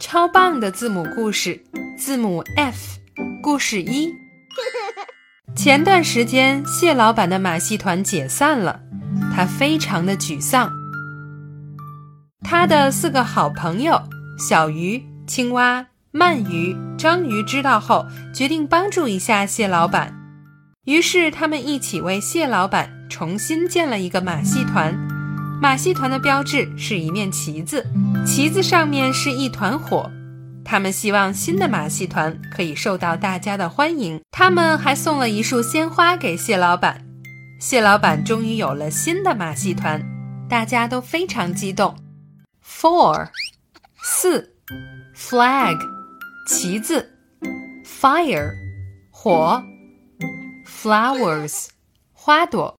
超棒的字母故事，字母 F，故事一。前段时间，蟹老板的马戏团解散了，他非常的沮丧。他的四个好朋友小鱼、青蛙、鳗鱼、章鱼知道后，决定帮助一下蟹老板。于是，他们一起为蟹老板重新建了一个马戏团。马戏团的标志是一面旗子，旗子上面是一团火。他们希望新的马戏团可以受到大家的欢迎。他们还送了一束鲜花给蟹老板。蟹老板终于有了新的马戏团，大家都非常激动。Four，四，flag，旗子，fire，火。Flowers，花朵。